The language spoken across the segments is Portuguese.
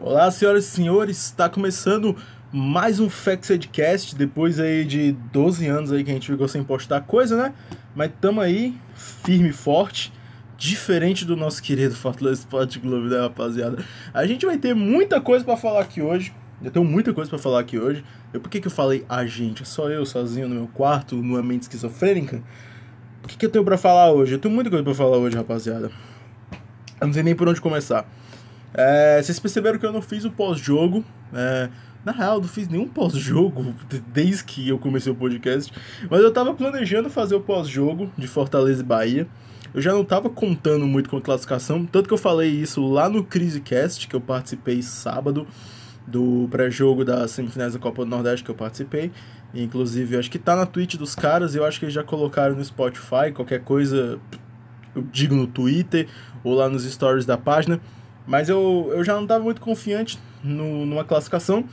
Olá, senhoras e senhores, está começando mais um Factcast, depois aí de 12 anos aí que a gente ficou sem postar coisa, né? Mas tamo aí, firme e forte, diferente do nosso querido Fortaleza Sport Clube, né, rapaziada? A gente vai ter muita coisa para falar aqui hoje, eu tenho muita coisa para falar aqui hoje. Eu, por que, que eu falei a gente? É só eu sozinho no meu quarto, numa mente esquizofrênica? O que, que eu tenho para falar hoje? Eu tenho muita coisa para falar hoje, rapaziada. Eu não sei nem por onde começar. É, vocês perceberam que eu não fiz o pós-jogo. É, na real, eu não fiz nenhum pós-jogo desde que eu comecei o podcast. Mas eu tava planejando fazer o pós-jogo de Fortaleza e Bahia. Eu já não tava contando muito com a classificação, tanto que eu falei isso lá no CriseCast, que eu participei sábado, do pré-jogo das semifinais da Copa do Nordeste que eu participei. Inclusive, acho que tá na Twitch dos caras, eu acho que eles já colocaram no Spotify, qualquer coisa eu digo no Twitter ou lá nos stories da página. Mas eu, eu já não estava muito confiante no, numa classificação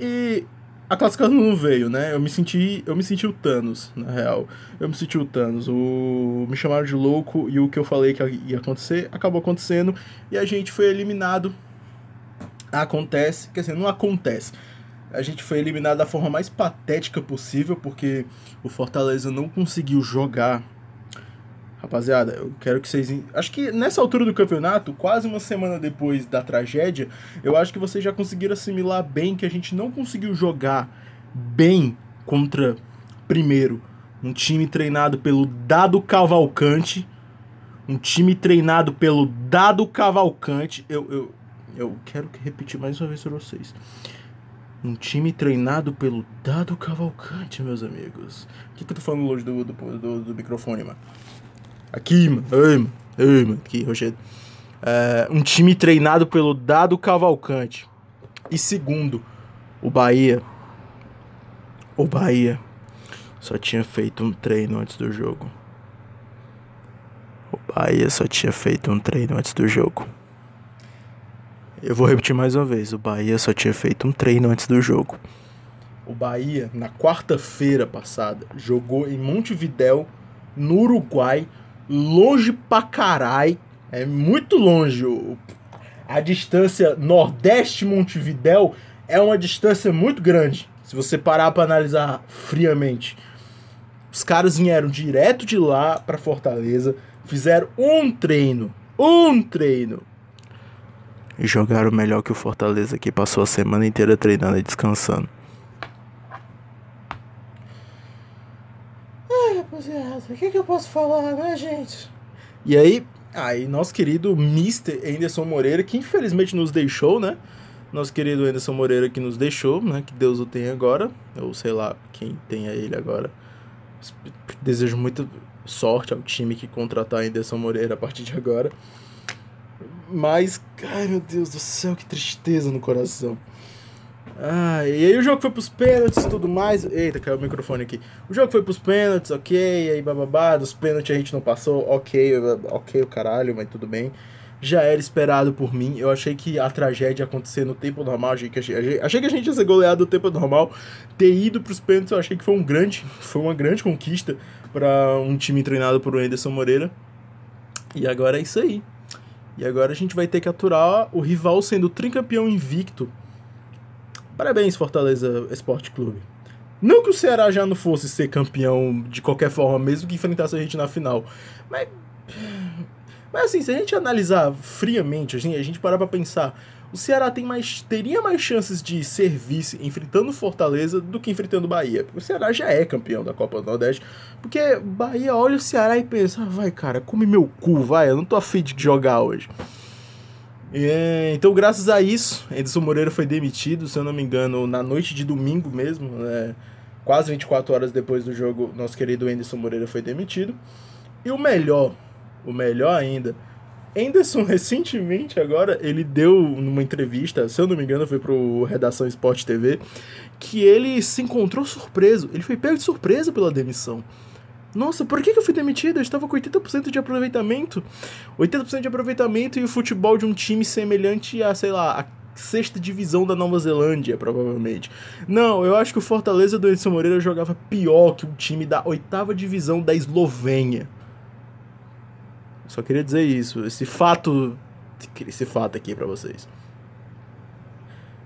e a classificação não veio, né? Eu me senti, eu me senti o Thanos, na real. Eu me senti o Thanos. O me chamaram de louco e o que eu falei que ia acontecer acabou acontecendo e a gente foi eliminado. Acontece, quer dizer, não acontece. A gente foi eliminado da forma mais patética possível porque o Fortaleza não conseguiu jogar Rapaziada, eu quero que vocês. Acho que nessa altura do campeonato, quase uma semana depois da tragédia, eu acho que vocês já conseguiram assimilar bem que a gente não conseguiu jogar bem contra, primeiro, um time treinado pelo Dado Cavalcante. Um time treinado pelo Dado Cavalcante. Eu, eu, eu quero repetir mais uma vez para vocês. Um time treinado pelo Dado Cavalcante, meus amigos. O que, que eu tô falando longe do, do, do, do microfone, mano? Aqui, mano. Ei, mano. Ei, mano. Aqui, Rogério. É, um time treinado pelo Dado Cavalcante. E segundo, o Bahia. O Bahia só tinha feito um treino antes do jogo. O Bahia só tinha feito um treino antes do jogo. Eu vou repetir mais uma vez. O Bahia só tinha feito um treino antes do jogo. O Bahia, na quarta-feira passada, jogou em Montevidéu, no Uruguai, longe pra carai. É muito longe. A distância Nordeste-Montevidéu é uma distância muito grande. Se você parar para analisar friamente. Os caras vieram direto de lá para Fortaleza, fizeram um treino, um treino. E jogaram melhor que o Fortaleza que passou a semana inteira treinando e descansando. Rapaziada, o que, que eu posso falar, né, gente? E aí, aí, nosso querido Mr. Anderson Moreira, que infelizmente nos deixou, né? Nosso querido Anderson Moreira que nos deixou, né? Que Deus o tenha agora, ou sei lá, quem tenha ele agora. Desejo muita sorte ao time que contratar Anderson Moreira a partir de agora. Mas, ai meu Deus do céu, que tristeza no coração. Ah, e aí o jogo foi pros pênaltis e tudo mais. Eita, caiu o microfone aqui. O jogo foi pros pênaltis, ok, aí bababá, dos pênaltis a gente não passou, ok, ok o caralho, mas tudo bem. Já era esperado por mim. Eu achei que a tragédia ia acontecer no tempo normal. Achei que, achei, achei que a gente ia ser goleado no tempo normal. Ter ido pros pênaltis, eu achei que foi um grande. Foi uma grande conquista para um time treinado por Anderson Moreira. E agora é isso aí. E agora a gente vai ter que aturar o rival sendo tricampeão invicto Parabéns, Fortaleza Esporte Clube. Não que o Ceará já não fosse ser campeão de qualquer forma, mesmo que enfrentasse a gente na final. Mas. Mas assim, se a gente analisar friamente, assim, a gente parar pra pensar, o Ceará tem mais, teria mais chances de ser vice enfrentando Fortaleza do que enfrentando Bahia. Porque o Ceará já é campeão da Copa do Nordeste. Porque Bahia olha o Ceará e pensa, ah, vai cara, come meu cu, vai, eu não tô afim de jogar hoje. Então, graças a isso, Edson Moreira foi demitido, se eu não me engano, na noite de domingo mesmo, né? quase 24 horas depois do jogo, nosso querido Anderson Moreira foi demitido. E o melhor, o melhor ainda, Anderson recentemente agora, ele deu numa entrevista, se eu não me engano, foi pro Redação Esporte TV, que ele se encontrou surpreso, ele foi pego de surpresa pela demissão. Nossa, por que, eu fui demitido? Eu estava com 80% de aproveitamento. 80% de aproveitamento e o futebol de um time semelhante a, sei lá, a sexta divisão da Nova Zelândia, provavelmente. Não, eu acho que o Fortaleza do Edson Moreira jogava pior que o time da oitava divisão da Eslovênia. Só queria dizer isso, esse fato, esse fato aqui para vocês.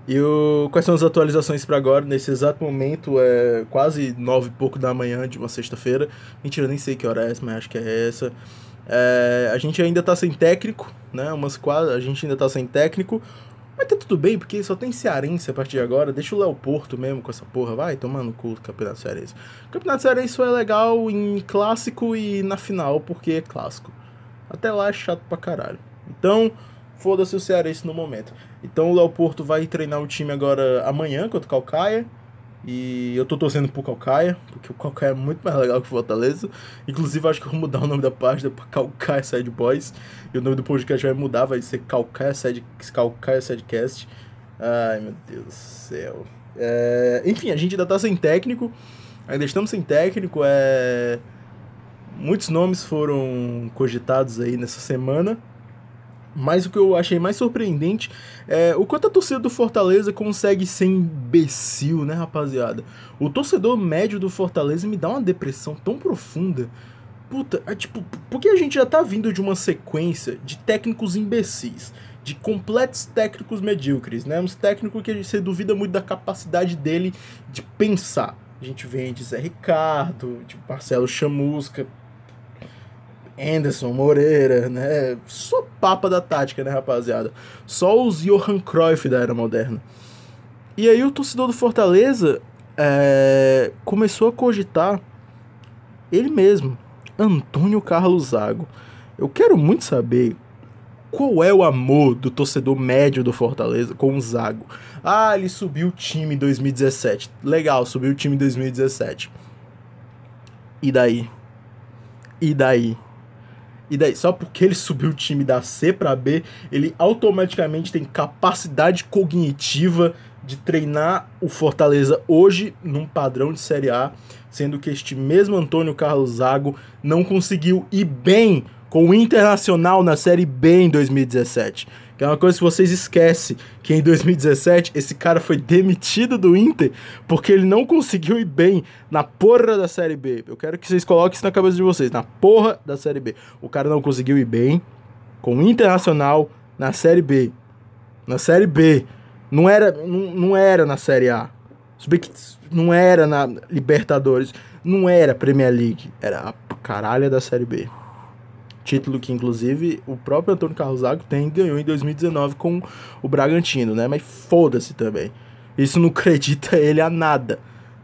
E o, quais são as atualizações para agora? Nesse exato momento é quase nove e pouco da manhã de uma sexta-feira. Mentira, nem sei que hora é essa, mas acho que é essa. É, a gente ainda tá sem técnico, né? Umas quadras, a gente ainda tá sem técnico. Mas tá tudo bem, porque só tem cearense a partir de agora. Deixa o Léo Porto mesmo com essa porra. Vai tomando cu do Campeonato Cearense. O Campeonato Cearense é legal em clássico e na final, porque é clássico. Até lá é chato pra caralho. Então, foda-se o Cearense no momento. Então o Léo Porto vai treinar o time agora amanhã contra o Calcaia. E eu tô torcendo pro Calcaia, porque o Calcaia é muito mais legal que o Fortaleza. Inclusive, acho que eu vou mudar o nome da página pra Calcaia Side Boys. E o nome do podcast vai mudar, vai ser Calcaia Side, Calcaia Sidecast. Ai, meu Deus do céu. É... Enfim, a gente ainda tá sem técnico. Ainda estamos sem técnico. É... Muitos nomes foram cogitados aí nessa semana. Mas o que eu achei mais surpreendente é o quanto a torcida do Fortaleza consegue ser imbecil, né, rapaziada? O torcedor médio do Fortaleza me dá uma depressão tão profunda. Puta, é tipo, porque a gente já tá vindo de uma sequência de técnicos imbecis, de completos técnicos medíocres, né? Uns técnicos que você duvida muito da capacidade dele de pensar. A gente vem de Zé Ricardo, de Marcelo Chamusca, Anderson, Moreira, né? Só papa da tática, né, rapaziada? Só os Johan Cruyff da era moderna. E aí o torcedor do Fortaleza é, começou a cogitar ele mesmo, Antônio Carlos Zago. Eu quero muito saber qual é o amor do torcedor médio do Fortaleza com o Zago. Ah, ele subiu o time em 2017. Legal, subiu o time em 2017. E daí? E daí? E daí, só porque ele subiu o time da C para B, ele automaticamente tem capacidade cognitiva de treinar o Fortaleza hoje num padrão de Série A, sendo que este mesmo Antônio Carlos Zago não conseguiu ir bem com o Internacional na Série B em 2017. Que é uma coisa que vocês esquecem, que em 2017 esse cara foi demitido do Inter porque ele não conseguiu ir bem na porra da Série B. Eu quero que vocês coloquem isso na cabeça de vocês, na porra da Série B. O cara não conseguiu ir bem com o Internacional na Série B. Na Série B. Não era, não, não era na Série A. Não era na Libertadores. Não era Premier League. Era a caralha da Série B. Título que, inclusive, o próprio Antônio Carlos Zago tem ganhou em 2019 com o Bragantino, né? Mas foda-se também. Isso não acredita ele a nada.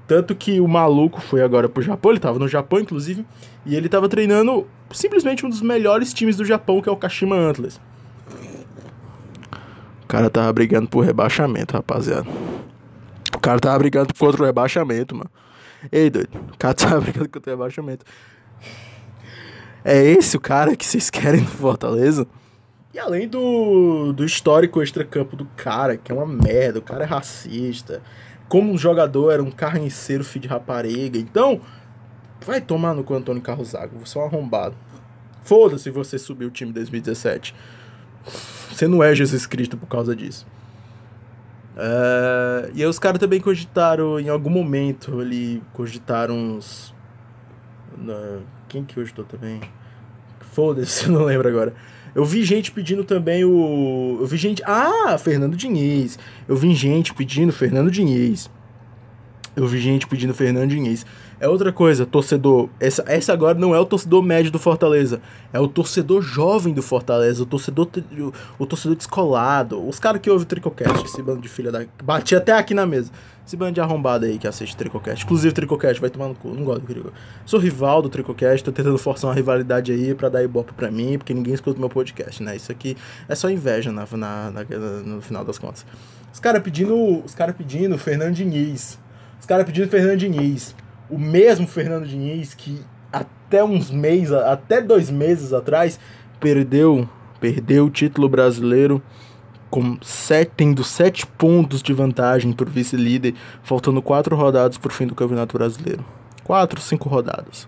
Tanto que o maluco foi agora pro Japão, ele tava no Japão, inclusive, e ele tava treinando simplesmente um dos melhores times do Japão, que é o Kashima Antlers. O cara tava brigando por rebaixamento, rapaziada. O cara tava brigando contra o rebaixamento, mano. Ei, doido. O cara tava brigando contra o rebaixamento. É esse o cara que vocês querem no Fortaleza? E além do, do histórico extracampo do cara, que é uma merda, o cara é racista. Como um jogador era um carniceiro filho de rapariga. Então, vai tomar no cu Antônio Carlos Zago. Você é um arrombado. Foda-se você subiu o time em 2017. Você não é Jesus Cristo por causa disso. Uh, e aí os caras também cogitaram, em algum momento, ali, cogitaram uns... Uh, quem que estou também? Foda-se, não lembro agora. Eu vi gente pedindo também o. Eu vi gente. Ah, Fernando Diniz. Eu vi gente pedindo Fernando Diniz. Eu vi gente pedindo Fernando Diniz. É outra coisa, torcedor. Essa, essa agora não é o torcedor médio do Fortaleza. É o torcedor jovem do Fortaleza. O torcedor, o, o torcedor descolado. Os caras que ouvem o Tricocast. Esse bando de filha da. Bati até aqui na mesa. Esse bando de arrombado aí que assiste Tricocast. Inclusive, Tricocast vai tomar no cu. Não gosto do Tricocast. Sou rival do Tricocast. Tô tentando forçar uma rivalidade aí pra dar ibope pra mim. Porque ninguém escuta meu podcast, né? Isso aqui é só inveja na, na, na no final das contas. Os caras pedindo. Os caras pedindo Fernando Diniz. Os caras pedindo Fernando Diniz o mesmo Fernando Diniz que até uns meses, até dois meses atrás, perdeu, perdeu o título brasileiro com sete, tendo sete pontos de vantagem para o vice-líder, faltando quatro rodadas para o fim do Campeonato Brasileiro. Quatro, cinco rodadas.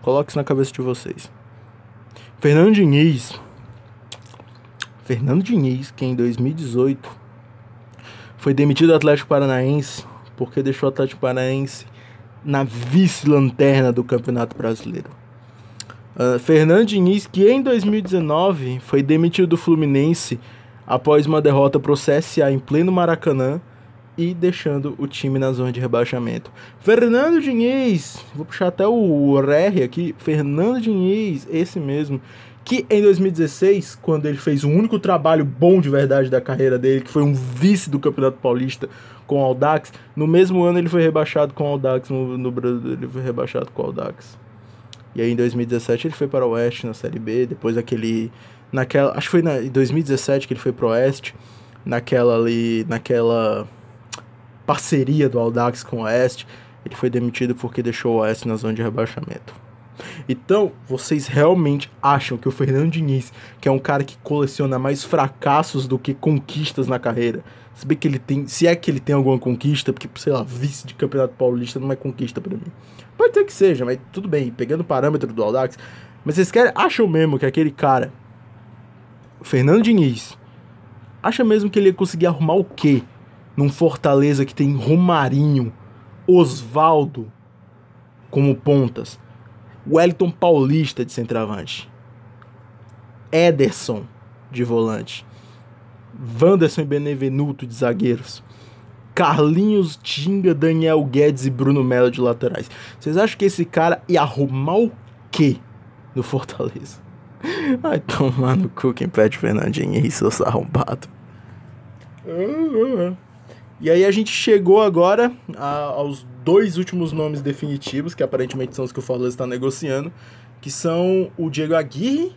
Coloque isso na cabeça de vocês. Fernando Diniz. Fernando Diniz, que em 2018 foi demitido do Atlético Paranaense porque deixou o Atlético Paranaense na vice-lanterna do Campeonato Brasileiro. Uh, Fernando Diniz, que em 2019 foi demitido do Fluminense após uma derrota pro CSA em pleno Maracanã e deixando o time na zona de rebaixamento. Fernando Diniz, vou puxar até o RR aqui, Fernando Diniz, esse mesmo, que em 2016, quando ele fez o único trabalho bom de verdade da carreira dele, que foi um vice do Campeonato Paulista com o Aldax, no mesmo ano ele foi rebaixado com o Aldax no, no Brasil, ele foi rebaixado com o Aldax. E aí em 2017 ele foi para o Oeste na Série B, depois daquele naquela, acho que foi na, em 2017 que ele foi pro Oeste, naquela ali, naquela parceria do Aldax com o Oeste, ele foi demitido porque deixou o Oeste na zona de rebaixamento. Então, vocês realmente acham que o Fernando Diniz, que é um cara que coleciona mais fracassos do que conquistas na carreira, se bem que ele tem, se é que ele tem alguma conquista, porque sei lá, vice de Campeonato Paulista não é conquista para mim. Pode ser que seja, mas tudo bem, pegando o parâmetro do Aldax, mas vocês querem, acham mesmo que aquele cara o Fernando Diniz acha mesmo que ele ia conseguir arrumar o quê num Fortaleza que tem Romarinho, Osvaldo como pontas, Wellington Paulista de centroavante, Ederson de volante, Wanderson e Benevenuto de zagueiros, Carlinhos, Tinga, Daniel Guedes e Bruno Melo de laterais. Vocês acham que esse cara ia arrumar o quê no Fortaleza? Vai tomar no cu quem pede Fernandinho e seus arrombados. E aí a gente chegou agora a, aos dois últimos nomes definitivos, que aparentemente são os que o Fortaleza está negociando, que são o Diego Aguirre,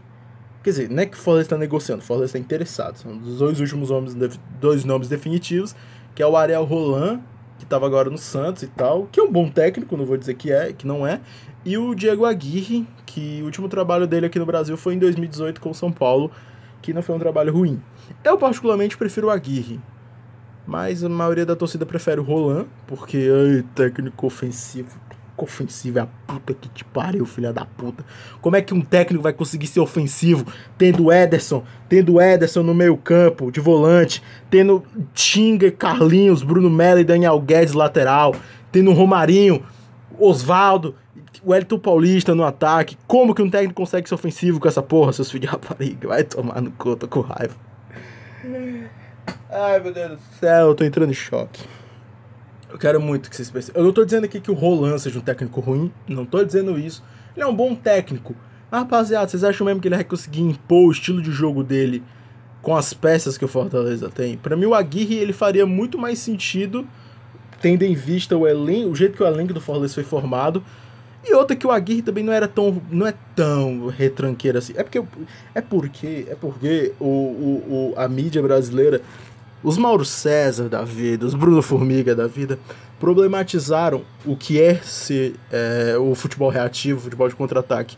quer dizer, não é que o Fortaleza está negociando, o Fortaleza está interessado, são os dois últimos nomes, dois nomes definitivos, que é o Ariel Roland, que estava agora no Santos e tal, que é um bom técnico, não vou dizer que é, que não é, e o Diego Aguirre, que o último trabalho dele aqui no Brasil foi em 2018 com o São Paulo, que não foi um trabalho ruim. Eu particularmente prefiro o Aguirre, mas a maioria da torcida prefere o Roland, porque ai, técnico ofensivo. Ofensivo é a puta que te pariu, filha da puta. Como é que um técnico vai conseguir ser ofensivo tendo Ederson, tendo Ederson no meio-campo, de volante, tendo Tinga, Carlinhos, Bruno Mello e Daniel Guedes lateral, tendo Romarinho, Osvaldo o Elton Paulista no ataque. Como que um técnico consegue ser ofensivo com essa porra, seus filhos de rapariga? Vai tomar no cu, tô com raiva. Ai, meu Deus do céu, eu tô entrando em choque. Eu quero muito que vocês pensem. Eu não tô dizendo aqui que o Roland seja um técnico ruim, não tô dizendo isso. Ele é um bom técnico. Mas, rapaziada, vocês acham mesmo que ele vai conseguir impor o estilo de jogo dele com as peças que o Fortaleza tem? Para mim, o Aguirre ele faria muito mais sentido, tendo em vista o elenco, o jeito que o elenco do Fortaleza foi formado, e outra que o Aguirre também não era tão. não é tão retranqueiro assim. É porque. É porque. É porque o, o, o, a mídia brasileira. Os Mauro César da vida, os Bruno Formiga da vida, problematizaram o que é ser é, o futebol reativo, o futebol de contra-ataque.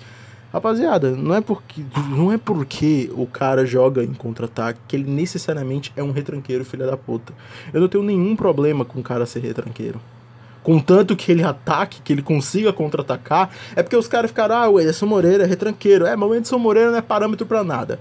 Rapaziada, não é porque não é porque o cara joga em contra-ataque que ele necessariamente é um retranqueiro, filha da puta. Eu não tenho nenhum problema com o cara ser retranqueiro contanto que ele ataque, que ele consiga contra-atacar, é porque os caras ficaram, ah, o Ederson Moreira é retranqueiro. É, mas o Ederson Moreira não é parâmetro para nada.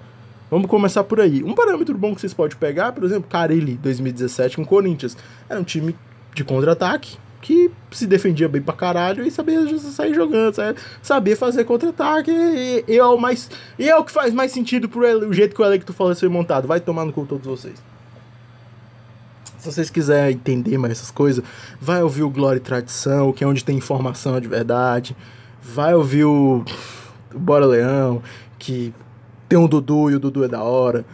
Vamos começar por aí. Um parâmetro bom que vocês podem pegar, por exemplo, Carilli, 2017 com o Corinthians. Era um time de contra-ataque que se defendia bem pra caralho e sabia sair jogando, sabia fazer contra-ataque. E, e, é o mais, e é o que faz mais sentido pro o jeito que o do Fala foi montado. Vai tomar no cu todos vocês. Se vocês quiserem entender mais essas coisas, vai ouvir o Glória e Tradição, que é onde tem informação de verdade. Vai ouvir o, o Bora Leão, que tem um Dudu e o Dudu é da hora.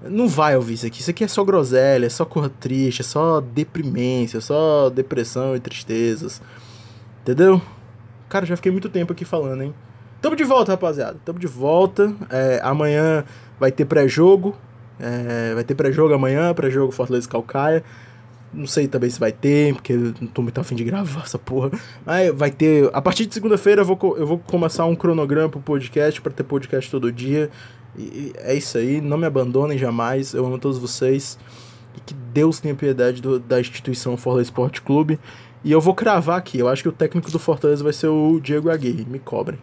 Não vai ouvir isso aqui. Isso aqui é só groselha, é só cor triste, é só deprimência, é só depressão e tristezas. Entendeu? Cara, já fiquei muito tempo aqui falando, hein? Tamo de volta, rapaziada. Tamo de volta. É, amanhã vai ter pré-jogo. É, vai ter pré-jogo amanhã, pré-jogo Fortaleza Calcaia. Não sei também se vai ter, porque não tô muito afim de gravar essa porra. Mas vai ter. A partir de segunda-feira eu vou, eu vou começar um cronograma pro podcast, para ter podcast todo dia. E é isso aí. Não me abandonem jamais. Eu amo todos vocês. E que Deus tenha piedade do, da instituição Fortaleza Esporte Clube. E eu vou cravar aqui. Eu acho que o técnico do Fortaleza vai ser o Diego Aguirre. Me cobrem.